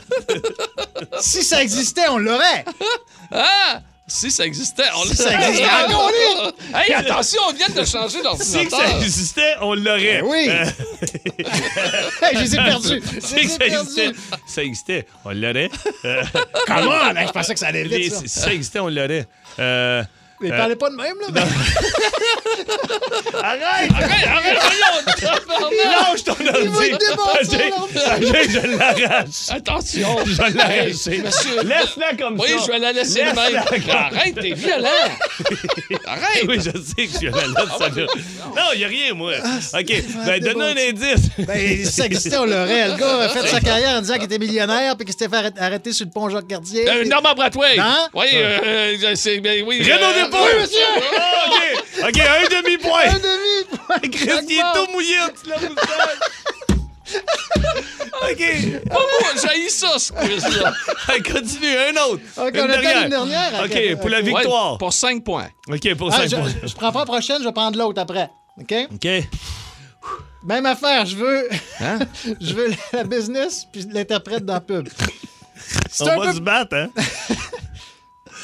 si ça existait, on l'aurait. Ah! Si ça existait, on Si ça existait, Ah, on non, l'aurait. Hey, attention, on vient de changer Si que l'ordinateur. ça existait, on l'aurait. Ben oui. Hey, je les ai perdus. Si ça existait, ça existait, on l'aurait. Comment? Ben, je pensais que ça allait vite, ça. si ça existait, on l'aurait. Euh, Mais euh, parlez pas de même, là. ben. Arrête! Arrête, arrête, voyons. Lâche ton ordi! Il va Ajay, l'ordi. Ajay, je l'arrache! Attention. Je vais l'arracher. Monsieur. Laisse-la comme Oui, ça! je vais la laisser de Laisse-la même. comme- Arrête, t'es violent. Arrête. Oui, je sais que je suis la laisse, ça là. Non, il n'y a rien, moi. Ah, OK, ben donne un indice. Ben, si ça existait, on l'aurait. Le gars a fait sa carrière en disant qu'il était millionnaire puis qu'il s'était fait arrêter- sur le pont Jacques-Cartier. Euh, Norman Brathwaite. Hein? Oui, euh, euh, c'est. Ben, oui. Renaud euh, Oui, monsieur! Ah, OK, OK, un demi-point. Un demi Chris, il est tout mouillé en dessous de la moustache. OK. Pas moi, j'haïs ça, ce quiz-là. Continue, un autre. OK, on attend une dernière. OK, pour la victoire. Ouais, pour 5 points. OK, pour Ah, 5 je, points. je prends pas la prochaine, je vais prendre l'autre après. OK? OK. Même affaire, je veux. Hein? je veux la business puis l'interprète dans la pub. On un, va peu, se battre, hein?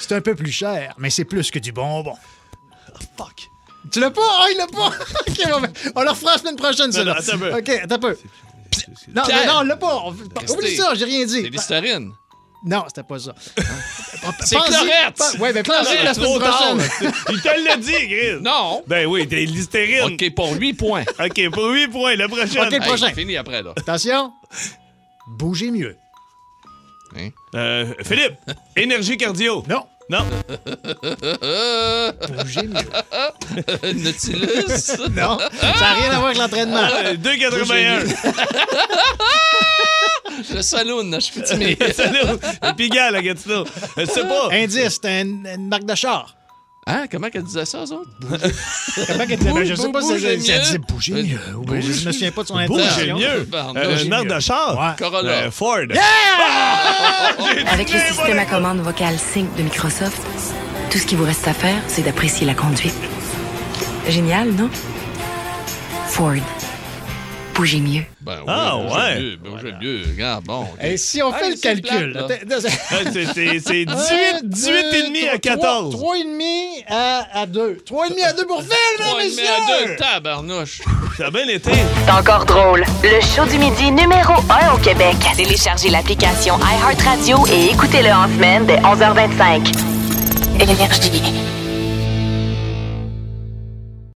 C'est un peu plus cher, mais c'est plus que du bonbon. Fuck. Tu l'as pas? Ah, il l'a pas! OK, bon, ben, on le refera la semaine prochaine, ça. non, attends un peu. OK, attends un peu. Non, mais non, on l'a pas. Oublie ça, j'ai rien dit. C'est l'hystérine. Non, c'était pas ça. C'est Chlorette. Oui, mais pensez la semaine prochaine. Il te l'a dit, Chris. Non. Ben oui, t'es l'hystérine. OK, pour 8 points. OK, pour 8 points, le prochain. OK, le prochain. Hey, fini après, là. Attention. Bougez mieux. Hein? Euh, Philippe, énergie cardio. Non. Non. Bougez mieux. Nautilus? Non. Ça n'a rien à voir avec l'entraînement. Euh, 2,81. Le saloon, je suis petit, Salut. Le Pigalle, à Gatineau. Je sais pas. Indice, c'est une, une marque de char. Hein? Comment qu'elle disait ça, eux autres? Comment qu'elle disait? Ben, je sais pas si elle ça disait bouger mieux. ou ben, je me souviens pas de son Bougez intention. mieux. Pardon. Euh, marque de char. Ouais. Corolla. Euh, Ford. Avec le système à commande vocale Sync de Microsoft, tout ce qui vous reste à faire, c'est d'apprécier la conduite. Génial, non? Ford. Bougez mieux. Ben oui, Ah, bougez ouais. mieux, bougez mieux. Regarde, bon. OK. Et si on fait Hey, le calcul, là. c'est- C'est c'est 18, Un, 18 et demi à trois- 14. Trois et demi à, à deux. Trois et demi à deux pour Phil, Trois mesdames, et demi à deux, messieurs! tabarnouche. Ça a bien été. C'est encore drôle. Le show du midi numéro 1 au Québec. Téléchargez l'application iHeartRadio et écoutez-le en semaine dès 11h25. Énergie.